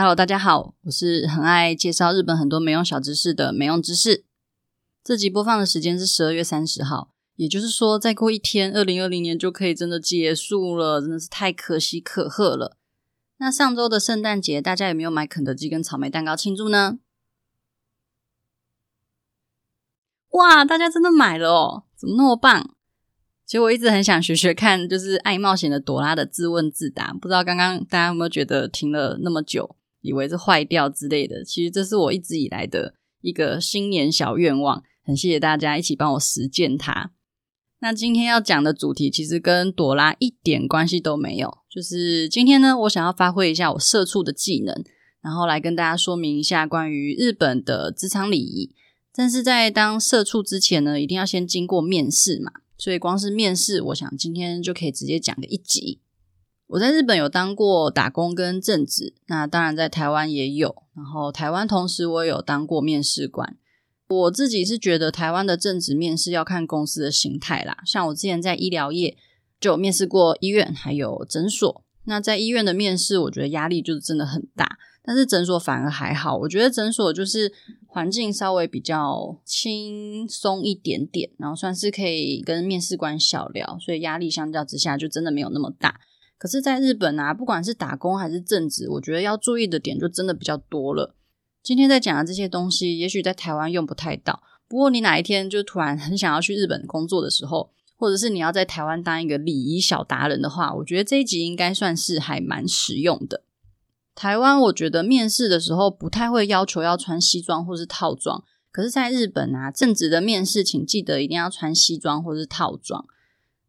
Hello，大家好，我是很爱介绍日本很多没用小知识的没用知识。这集播放的时间是十二月三十号，也就是说，再过一天，二零二零年就可以真的结束了，真的是太可喜可贺了。那上周的圣诞节，大家有没有买肯德基跟草莓蛋糕庆祝呢？哇，大家真的买了哦，怎么那么棒？其实我一直很想学学看，就是爱冒险的朵拉的自问自答。不知道刚刚大家有没有觉得停了那么久，以为是坏掉之类的？其实这是我一直以来的一个新年小愿望，很谢谢大家一起帮我实践它。那今天要讲的主题其实跟朵拉一点关系都没有，就是今天呢，我想要发挥一下我社畜的技能，然后来跟大家说明一下关于日本的职场礼仪。但是在当社畜之前呢，一定要先经过面试嘛。所以光是面试，我想今天就可以直接讲个一集。我在日本有当过打工跟正职，那当然在台湾也有。然后台湾同时我也有当过面试官。我自己是觉得台湾的正职面试要看公司的形态啦。像我之前在医疗业就面试过医院还有诊所。那在医院的面试，我觉得压力就是真的很大。但是诊所反而还好，我觉得诊所就是环境稍微比较轻松一点点，然后算是可以跟面试官小聊，所以压力相较之下就真的没有那么大。可是，在日本啊，不管是打工还是正职，我觉得要注意的点就真的比较多了。今天在讲的这些东西，也许在台湾用不太到，不过你哪一天就突然很想要去日本工作的时候，或者是你要在台湾当一个礼仪小达人的话，我觉得这一集应该算是还蛮实用的。台湾我觉得面试的时候不太会要求要穿西装或是套装，可是在日本啊，正职的面试请记得一定要穿西装或是套装。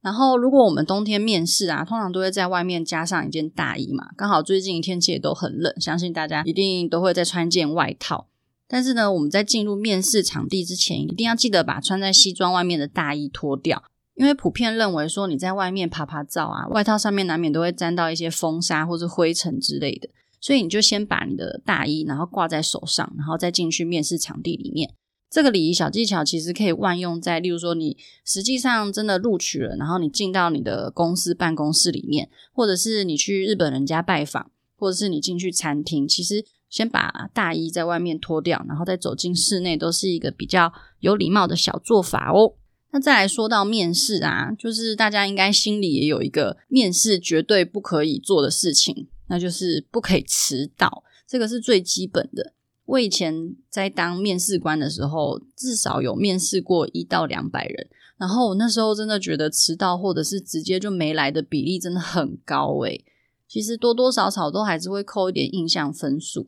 然后如果我们冬天面试啊，通常都会在外面加上一件大衣嘛，刚好最近天气也都很冷，相信大家一定都会再穿件外套。但是呢，我们在进入面试场地之前，一定要记得把穿在西装外面的大衣脱掉，因为普遍认为说你在外面爬爬照啊，外套上面难免都会沾到一些风沙或是灰尘之类的。所以你就先把你的大衣，然后挂在手上，然后再进去面试场地里面。这个礼仪小技巧其实可以万用在，例如说你实际上真的录取了，然后你进到你的公司办公室里面，或者是你去日本人家拜访，或者是你进去餐厅，其实先把大衣在外面脱掉，然后再走进室内，都是一个比较有礼貌的小做法哦。那再来说到面试啊，就是大家应该心里也有一个面试绝对不可以做的事情。那就是不可以迟到，这个是最基本的。我以前在当面试官的时候，至少有面试过一到两百人，然后我那时候真的觉得迟到或者是直接就没来的比例真的很高诶。其实多多少少都还是会扣一点印象分数，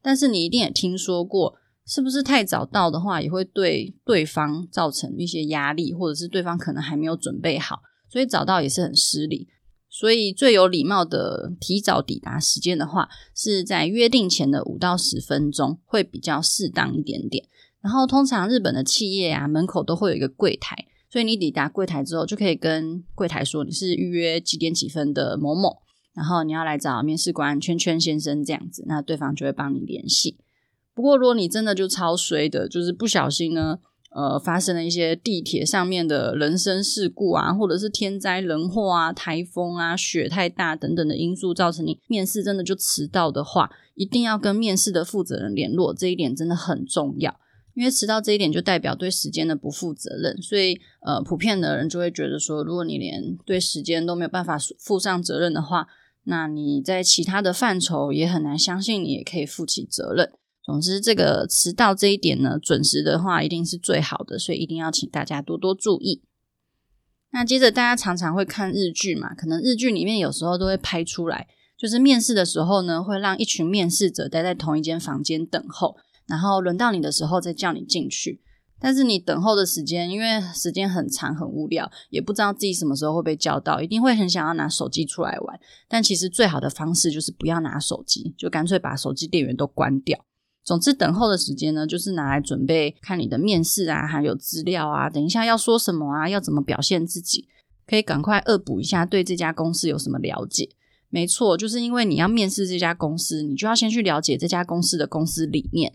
但是你一定也听说过，是不是太早到的话，也会对对方造成一些压力，或者是对方可能还没有准备好，所以早到也是很失礼。所以最有礼貌的提早抵达时间的话，是在约定前的五到十分钟会比较适当一点点。然后通常日本的企业啊，门口都会有一个柜台，所以你抵达柜台之后，就可以跟柜台说你是预约几点几分的某某，然后你要来找面试官圈圈先生这样子，那对方就会帮你联系。不过如果你真的就超衰的，就是不小心呢。呃，发生了一些地铁上面的人身事故啊，或者是天灾人祸啊、台风啊、雪太大等等的因素，造成你面试真的就迟到的话，一定要跟面试的负责人联络，这一点真的很重要。因为迟到这一点就代表对时间的不负责任，所以呃，普遍的人就会觉得说，如果你连对时间都没有办法负上责任的话，那你在其他的范畴也很难相信你也可以负起责任。总之，这个迟到这一点呢，准时的话一定是最好的，所以一定要请大家多多注意。那接着，大家常常会看日剧嘛，可能日剧里面有时候都会拍出来，就是面试的时候呢，会让一群面试者待在同一间房间等候，然后轮到你的时候再叫你进去。但是你等候的时间，因为时间很长很无聊，也不知道自己什么时候会被叫到，一定会很想要拿手机出来玩。但其实最好的方式就是不要拿手机，就干脆把手机电源都关掉。总之，等候的时间呢，就是拿来准备看你的面试啊，还有资料啊，等一下要说什么啊，要怎么表现自己，可以赶快恶补一下，对这家公司有什么了解。没错，就是因为你要面试这家公司，你就要先去了解这家公司的公司理念。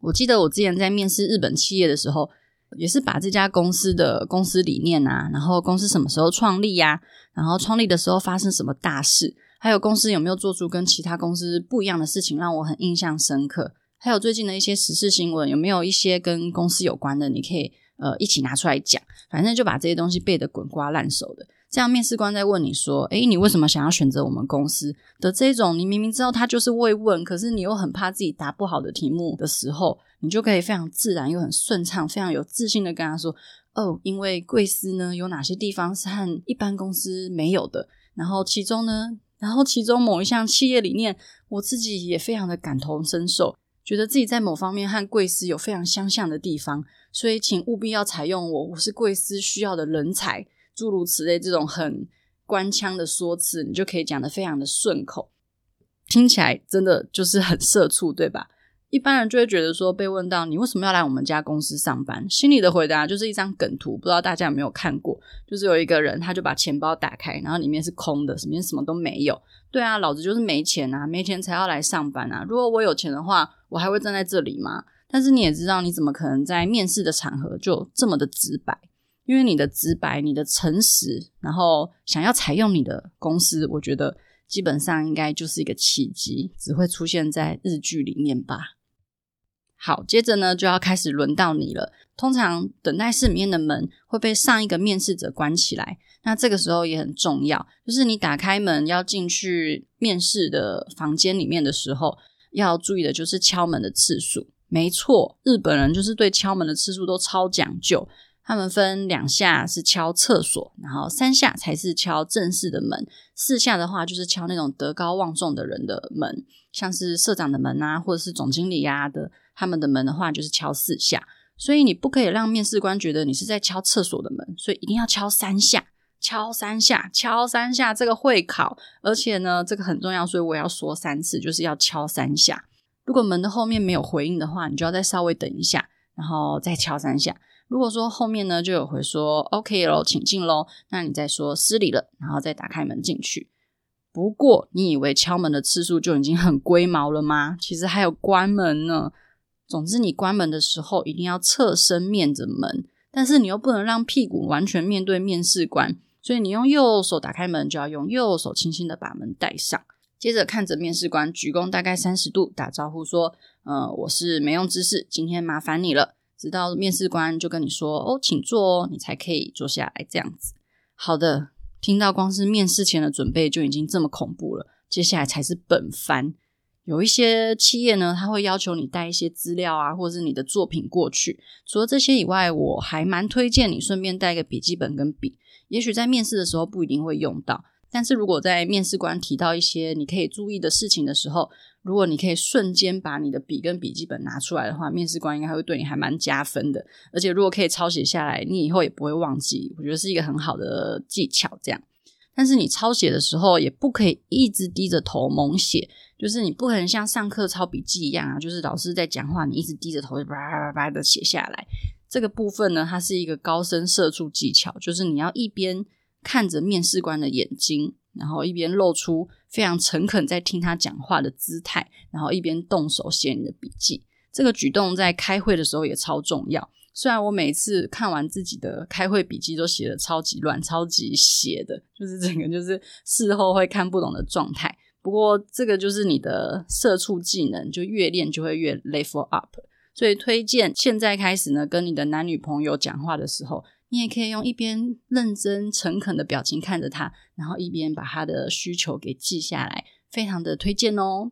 我记得我之前在面试日本企业的时候，也是把这家公司的公司理念啊，然后公司什么时候创立呀，然后创立的时候发生什么大事。还有公司有没有做出跟其他公司不一样的事情，让我很印象深刻。还有最近的一些时事新闻，有没有一些跟公司有关的？你可以呃一起拿出来讲。反正就把这些东西背得滚瓜烂熟的，这样面试官在问你说：“诶，你为什么想要选择我们公司？”的这种，你明明知道他就是慰问，可是你又很怕自己答不好的题目的时候，你就可以非常自然又很顺畅、非常有自信的跟他说：“哦，因为贵司呢有哪些地方是和一般公司没有的，然后其中呢，然后其中某一项企业理念，我自己也非常的感同身受。”觉得自己在某方面和贵司有非常相像的地方，所以请务必要采用我，我是贵司需要的人才，诸如此类这种很官腔的说辞，你就可以讲得非常的顺口，听起来真的就是很社畜，对吧？一般人就会觉得说，被问到你为什么要来我们家公司上班，心里的回答就是一张梗图，不知道大家有没有看过？就是有一个人，他就把钱包打开，然后里面是空的，里面什么都没有。对啊，老子就是没钱啊，没钱才要来上班啊！如果我有钱的话，我还会站在这里吗？但是你也知道，你怎么可能在面试的场合就这么的直白？因为你的直白、你的诚实，然后想要采用你的公司，我觉得基本上应该就是一个奇迹，只会出现在日剧里面吧。好，接着呢就要开始轮到你了。通常等待室里面的门会被上一个面试者关起来，那这个时候也很重要，就是你打开门要进去面试的房间里面的时候，要注意的就是敲门的次数。没错，日本人就是对敲门的次数都超讲究。他们分两下是敲厕所，然后三下才是敲正式的门，四下的话就是敲那种德高望重的人的门，像是社长的门啊，或者是总经理呀的，他们的门的话就是敲四下。所以你不可以让面试官觉得你是在敲厕所的门，所以一定要敲三下，敲三下，敲三下，这个会考，而且呢，这个很重要，所以我要说三次，就是要敲三下。如果门的后面没有回应的话，你就要再稍微等一下，然后再敲三下。如果说后面呢就有回说 OK 喽，请进喽，那你再说失礼了，然后再打开门进去。不过你以为敲门的次数就已经很龟毛了吗？其实还有关门呢。总之，你关门的时候一定要侧身面着门，但是你又不能让屁股完全面对面试官，所以你用右手打开门，就要用右手轻轻的把门带上。接着看着面试官鞠躬大概三十度，打招呼说：“呃，我是没用知识，今天麻烦你了。”直到面试官就跟你说：“哦，请坐哦，你才可以坐下来。”这样子，好的，听到光是面试前的准备就已经这么恐怖了，接下来才是本番。有一些企业呢，他会要求你带一些资料啊，或者是你的作品过去。除了这些以外，我还蛮推荐你顺便带一个笔记本跟笔，也许在面试的时候不一定会用到。但是如果在面试官提到一些你可以注意的事情的时候，如果你可以瞬间把你的笔跟笔记本拿出来的话，面试官应该会对你还蛮加分的。而且如果可以抄写下来，你以后也不会忘记，我觉得是一个很好的技巧。这样，但是你抄写的时候也不可以一直低着头猛写，就是你不可能像上课抄笔记一样啊，就是老师在讲话，你一直低着头叭叭叭叭的写下来。这个部分呢，它是一个高深社畜技巧，就是你要一边。看着面试官的眼睛，然后一边露出非常诚恳在听他讲话的姿态，然后一边动手写你的笔记。这个举动在开会的时候也超重要。虽然我每次看完自己的开会笔记都写的超级乱、超级斜的，就是整个就是事后会看不懂的状态。不过这个就是你的社畜技能，就越练就会越 level up。所以推荐现在开始呢，跟你的男女朋友讲话的时候。你也可以用一边认真诚恳的表情看着他，然后一边把他的需求给记下来，非常的推荐哦。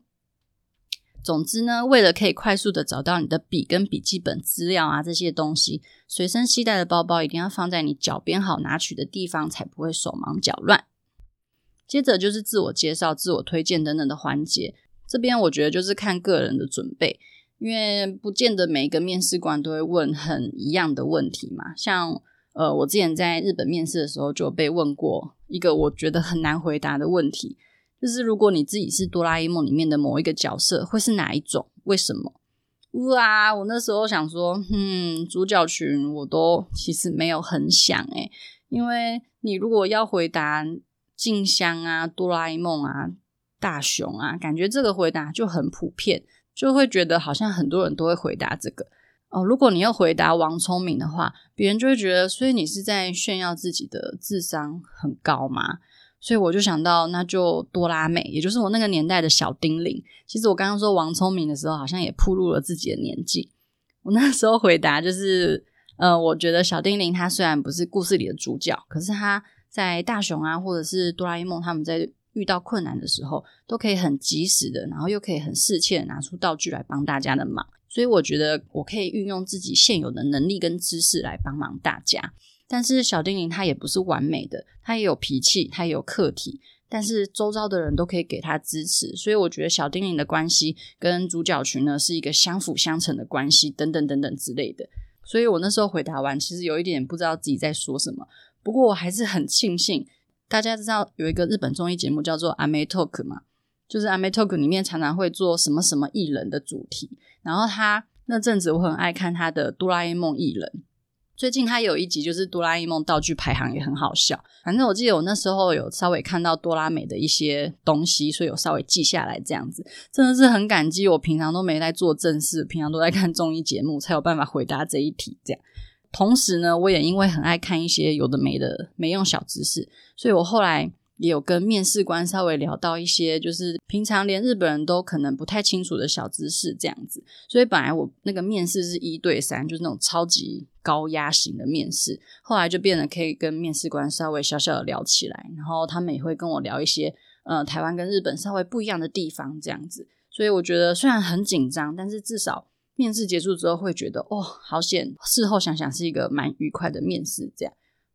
总之呢，为了可以快速的找到你的笔跟笔记本资料啊这些东西，随身携带的包包一定要放在你脚边好拿取的地方，才不会手忙脚乱。接着就是自我介绍、自我推荐等等的环节，这边我觉得就是看个人的准备，因为不见得每一个面试官都会问很一样的问题嘛，像。呃，我之前在日本面试的时候就被问过一个我觉得很难回答的问题，就是如果你自己是哆啦 A 梦里面的某一个角色，会是哪一种？为什么？哇，我那时候想说，嗯，主角群我都其实没有很想诶，因为你如果要回答静香啊、哆啦 A 梦啊、大雄啊，感觉这个回答就很普遍，就会觉得好像很多人都会回答这个。哦，如果你要回答王聪明的话，别人就会觉得，所以你是在炫耀自己的智商很高吗？所以我就想到，那就多拉美，也就是我那个年代的小叮铃。其实我刚刚说王聪明的时候，好像也铺露了自己的年纪。我那时候回答就是，呃，我觉得小叮铃他虽然不是故事里的主角，可是他在大雄啊，或者是哆啦 A 梦他们在遇到困难的时候，都可以很及时的，然后又可以很适切的拿出道具来帮大家的忙。所以我觉得我可以运用自己现有的能力跟知识来帮忙大家。但是小叮铃他也不是完美的，他也有脾气，他也有课题，但是周遭的人都可以给他支持，所以我觉得小叮铃的关系跟主角群呢是一个相辅相成的关系，等等等等之类的。所以我那时候回答完，其实有一点不知道自己在说什么。不过我还是很庆幸，大家知道有一个日本综艺节目叫做《阿妹 Talk》嘛，就是《阿妹 Talk》里面常常会做什么什么艺人的主题，然后他那阵子我很爱看他的哆啦 A 梦艺人。最近他有一集就是哆啦 A 梦道具排行也很好笑，反正我记得我那时候有稍微看到哆啦美的一些东西，所以有稍微记下来这样子，真的是很感激。我平常都没在做正事，平常都在看综艺节目，才有办法回答这一题这样。同时呢，我也因为很爱看一些有的没的没用小知识，所以我后来。也有跟面试官稍微聊到一些，就是平常连日本人都可能不太清楚的小知识这样子。所以本来我那个面试是一对三，就是那种超级高压型的面试，后来就变得可以跟面试官稍微小小的聊起来，然后他们也会跟我聊一些呃台湾跟日本稍微不一样的地方这样子。所以我觉得虽然很紧张，但是至少面试结束之后会觉得哦，好险！事后想想是一个蛮愉快的面试这样。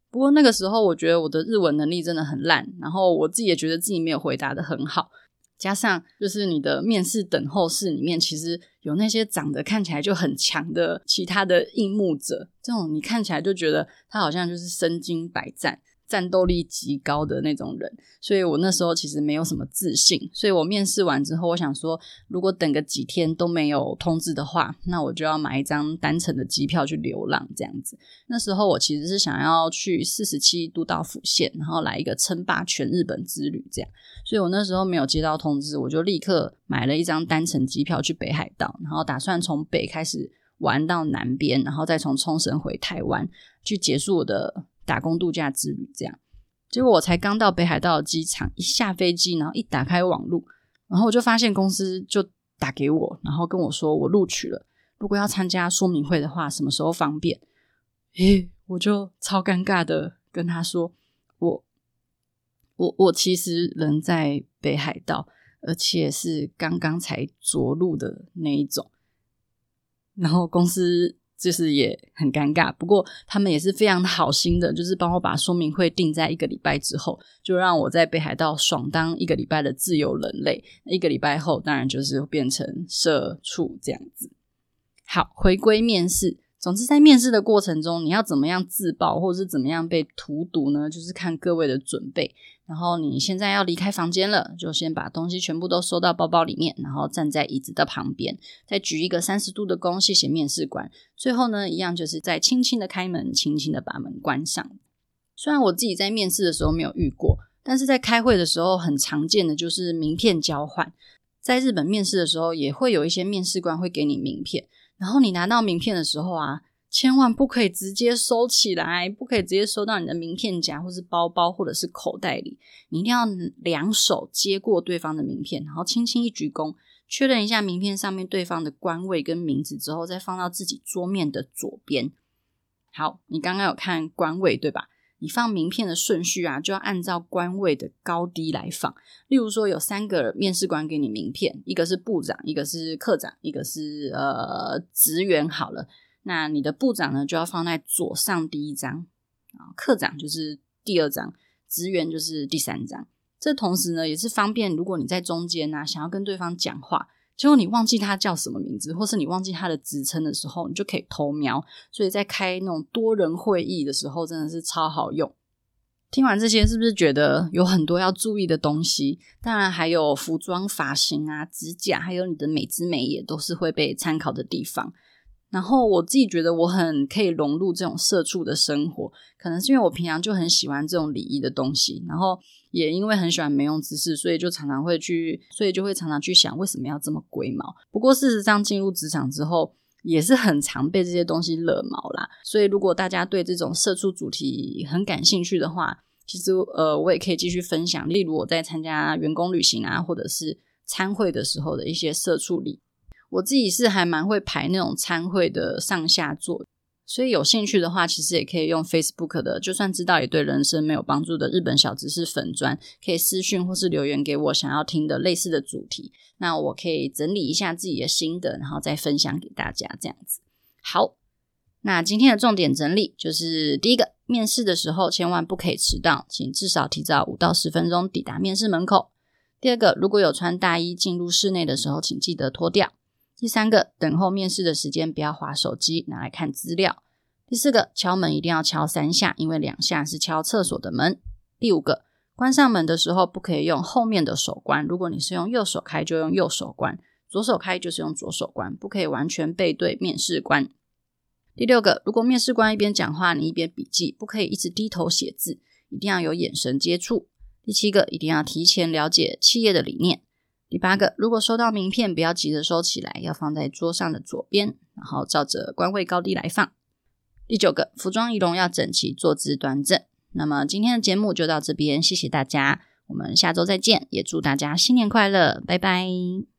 不过那个时候，我觉得我的日文能力真的很烂，然后我自己也觉得自己没有回答得很好，加上就是你的面试等候室里面，其实有那些长得看起来就很强的其他的应募者，这种你看起来就觉得他好像就是身经百战。战斗力极高的那种人，所以我那时候其实没有什么自信。所以我面试完之后，我想说，如果等个几天都没有通知的话，那我就要买一张单程的机票去流浪这样子。那时候我其实是想要去四十七都道府县，然后来一个称霸全日本之旅这样。所以我那时候没有接到通知，我就立刻买了一张单程机票去北海道，然后打算从北开始玩到南边，然后再从冲绳回台湾去结束我的。打工度假之旅，这样，结果我才刚到北海道机场，一下飞机，然后一打开网络，然后我就发现公司就打给我，然后跟我说我录取了，如果要参加说明会的话，什么时候方便？诶，我就超尴尬的跟他说，我我我其实人在北海道，而且是刚刚才着陆的那一种，然后公司。就是也很尴尬，不过他们也是非常好心的，就是帮我把说明会定在一个礼拜之后，就让我在北海道爽当一个礼拜的自由人类。一个礼拜后，当然就是变成社畜这样子。好，回归面试。总之，在面试的过程中，你要怎么样自爆，或者是怎么样被荼毒呢？就是看各位的准备。然后你现在要离开房间了，就先把东西全部都收到包包里面，然后站在椅子的旁边，再举一个三十度的弓，谢谢面试官。最后呢，一样就是再轻轻的开门，轻轻的把门关上。虽然我自己在面试的时候没有遇过，但是在开会的时候很常见的就是名片交换。在日本面试的时候，也会有一些面试官会给你名片。然后你拿到名片的时候啊，千万不可以直接收起来，不可以直接收到你的名片夹，或是包包，或者是口袋里。你一定要两手接过对方的名片，然后轻轻一鞠躬，确认一下名片上面对方的官位跟名字之后，再放到自己桌面的左边。好，你刚刚有看官位对吧？你放名片的顺序啊，就要按照官位的高低来放。例如说，有三个面试官给你名片，一个是部长，一个是课长，一个是呃职员。好了，那你的部长呢，就要放在左上第一张，啊，课长就是第二张，职员就是第三张。这同时呢，也是方便，如果你在中间呢，想要跟对方讲话。结果你忘记他叫什么名字，或是你忘记他的职称的时候，你就可以偷瞄。所以在开那种多人会议的时候，真的是超好用。听完这些，是不是觉得有很多要注意的东西？当然还有服装、发型啊、指甲，还有你的美姿美也，都是会被参考的地方。然后我自己觉得我很可以融入这种社畜的生活，可能是因为我平常就很喜欢这种礼仪的东西，然后也因为很喜欢没用知识，所以就常常会去，所以就会常常去想为什么要这么龟毛。不过事实上进入职场之后，也是很常被这些东西惹毛啦。所以如果大家对这种社畜主题很感兴趣的话，其实呃，我也可以继续分享，例如我在参加员工旅行啊，或者是参会的时候的一些社畜礼。我自己是还蛮会排那种餐会的上下座，所以有兴趣的话，其实也可以用 Facebook 的，就算知道也对人生没有帮助的日本小知识粉专，可以私讯或是留言给我想要听的类似的主题，那我可以整理一下自己的心得，然后再分享给大家这样子。好，那今天的重点整理就是第一个，面试的时候千万不可以迟到，请至少提早五到十分钟抵达面试门口。第二个，如果有穿大衣进入室内的时候，请记得脱掉。第三个，等候面试的时间不要划手机，拿来看资料。第四个，敲门一定要敲三下，因为两下是敲厕所的门。第五个，关上门的时候不可以用后面的手关，如果你是用右手开，就用右手关；左手开就是用左手关，不可以完全背对面试官。第六个，如果面试官一边讲话，你一边笔记，不可以一直低头写字，一定要有眼神接触。第七个，一定要提前了解企业的理念。第八个，如果收到名片，不要急着收起来，要放在桌上的左边，然后照着官位高低来放。第九个，服装仪容要整齐，坐姿端正。那么今天的节目就到这边，谢谢大家，我们下周再见，也祝大家新年快乐，拜拜。